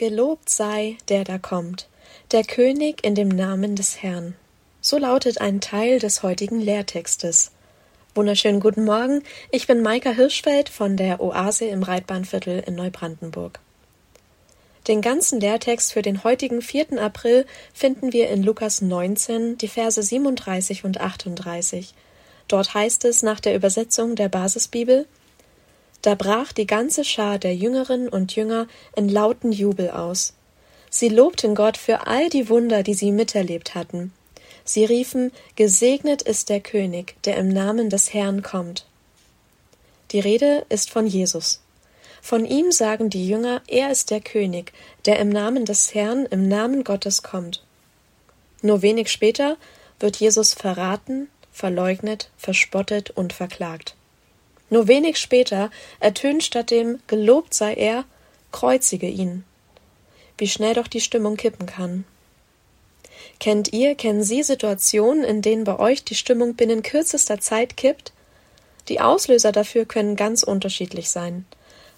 Gelobt sei, der da kommt, der König in dem Namen des Herrn. So lautet ein Teil des heutigen Lehrtextes. Wunderschönen guten Morgen, ich bin Maika Hirschfeld von der Oase im Reitbahnviertel in Neubrandenburg. Den ganzen Lehrtext für den heutigen 4. April finden wir in Lukas 19, die Verse 37 und 38. Dort heißt es nach der Übersetzung der Basisbibel, da brach die ganze Schar der Jüngerinnen und Jünger in lauten Jubel aus. Sie lobten Gott für all die Wunder, die sie miterlebt hatten. Sie riefen Gesegnet ist der König, der im Namen des Herrn kommt. Die Rede ist von Jesus. Von ihm sagen die Jünger, er ist der König, der im Namen des Herrn, im Namen Gottes kommt. Nur wenig später wird Jesus verraten, verleugnet, verspottet und verklagt. Nur wenig später ertönt statt dem Gelobt sei er, kreuzige ihn. Wie schnell doch die Stimmung kippen kann. Kennt ihr, kennen Sie Situationen, in denen bei euch die Stimmung binnen kürzester Zeit kippt? Die Auslöser dafür können ganz unterschiedlich sein.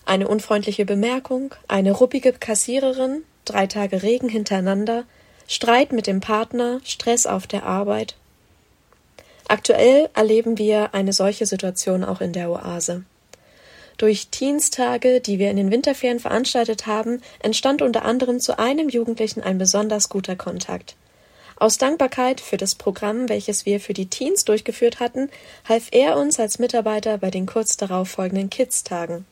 Eine unfreundliche Bemerkung, eine ruppige Kassiererin, drei Tage Regen hintereinander, Streit mit dem Partner, Stress auf der Arbeit, Aktuell erleben wir eine solche Situation auch in der Oase. Durch Teenstage, die wir in den Winterferien veranstaltet haben, entstand unter anderem zu einem Jugendlichen ein besonders guter Kontakt. Aus Dankbarkeit für das Programm, welches wir für die Teens durchgeführt hatten, half er uns als Mitarbeiter bei den kurz darauf folgenden Kids-Tagen.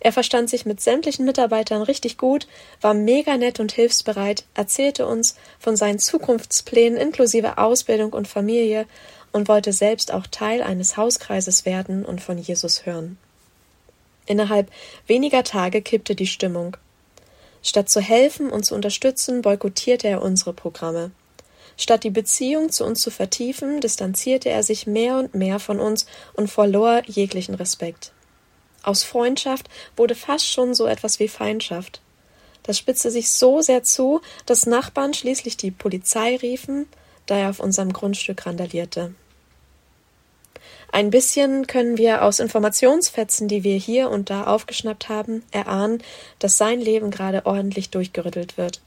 Er verstand sich mit sämtlichen Mitarbeitern richtig gut, war mega nett und hilfsbereit, erzählte uns von seinen Zukunftsplänen inklusive Ausbildung und Familie und wollte selbst auch Teil eines Hauskreises werden und von Jesus hören. Innerhalb weniger Tage kippte die Stimmung. Statt zu helfen und zu unterstützen, boykottierte er unsere Programme. Statt die Beziehung zu uns zu vertiefen, distanzierte er sich mehr und mehr von uns und verlor jeglichen Respekt. Aus Freundschaft wurde fast schon so etwas wie Feindschaft. Das spitzte sich so sehr zu, dass Nachbarn schließlich die Polizei riefen, da er auf unserem Grundstück randalierte. Ein bisschen können wir aus Informationsfetzen, die wir hier und da aufgeschnappt haben, erahnen, dass sein Leben gerade ordentlich durchgerüttelt wird.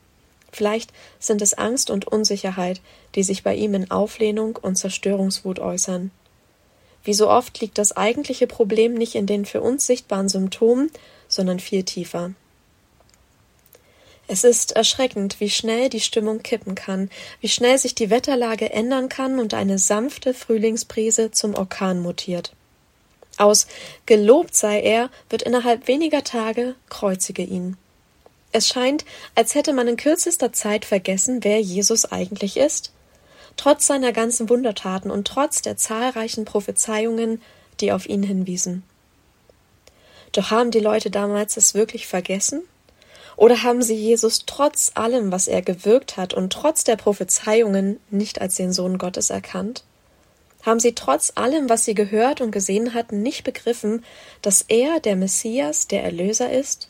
Vielleicht sind es Angst und Unsicherheit, die sich bei ihm in Auflehnung und Zerstörungswut äußern. Wie so oft liegt das eigentliche Problem nicht in den für uns sichtbaren Symptomen, sondern viel tiefer. Es ist erschreckend, wie schnell die Stimmung kippen kann, wie schnell sich die Wetterlage ändern kann und eine sanfte Frühlingsbrise zum Orkan mutiert. Aus Gelobt sei er wird innerhalb weniger Tage kreuzige ihn. Es scheint, als hätte man in kürzester Zeit vergessen, wer Jesus eigentlich ist. Trotz seiner ganzen Wundertaten und trotz der zahlreichen Prophezeiungen, die auf ihn hinwiesen. Doch haben die Leute damals es wirklich vergessen? Oder haben sie Jesus trotz allem, was er gewirkt hat und trotz der Prophezeiungen nicht als den Sohn Gottes erkannt? Haben sie trotz allem, was sie gehört und gesehen hatten, nicht begriffen, dass er der Messias, der Erlöser ist?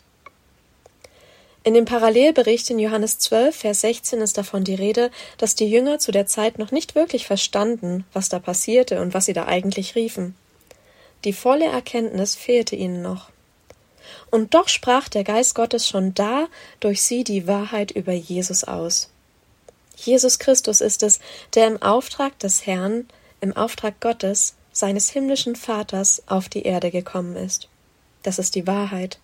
In dem Parallelbericht in Johannes 12, Vers 16 ist davon die Rede, dass die Jünger zu der Zeit noch nicht wirklich verstanden, was da passierte und was sie da eigentlich riefen. Die volle Erkenntnis fehlte ihnen noch. Und doch sprach der Geist Gottes schon da durch sie die Wahrheit über Jesus aus. Jesus Christus ist es, der im Auftrag des Herrn, im Auftrag Gottes, seines himmlischen Vaters, auf die Erde gekommen ist. Das ist die Wahrheit.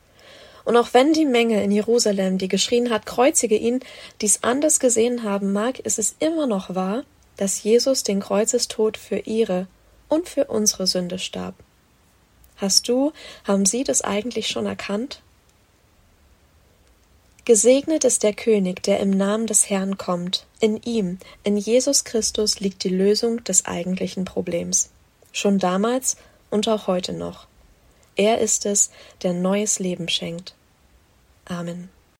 Und auch wenn die Menge in Jerusalem, die geschrien hat, kreuzige ihn, dies anders gesehen haben mag, ist es immer noch wahr, dass Jesus den Kreuzestod für ihre und für unsere Sünde starb. Hast du, haben Sie das eigentlich schon erkannt? Gesegnet ist der König, der im Namen des Herrn kommt. In ihm, in Jesus Christus liegt die Lösung des eigentlichen Problems. Schon damals und auch heute noch. Er ist es, der neues Leben schenkt. Amen.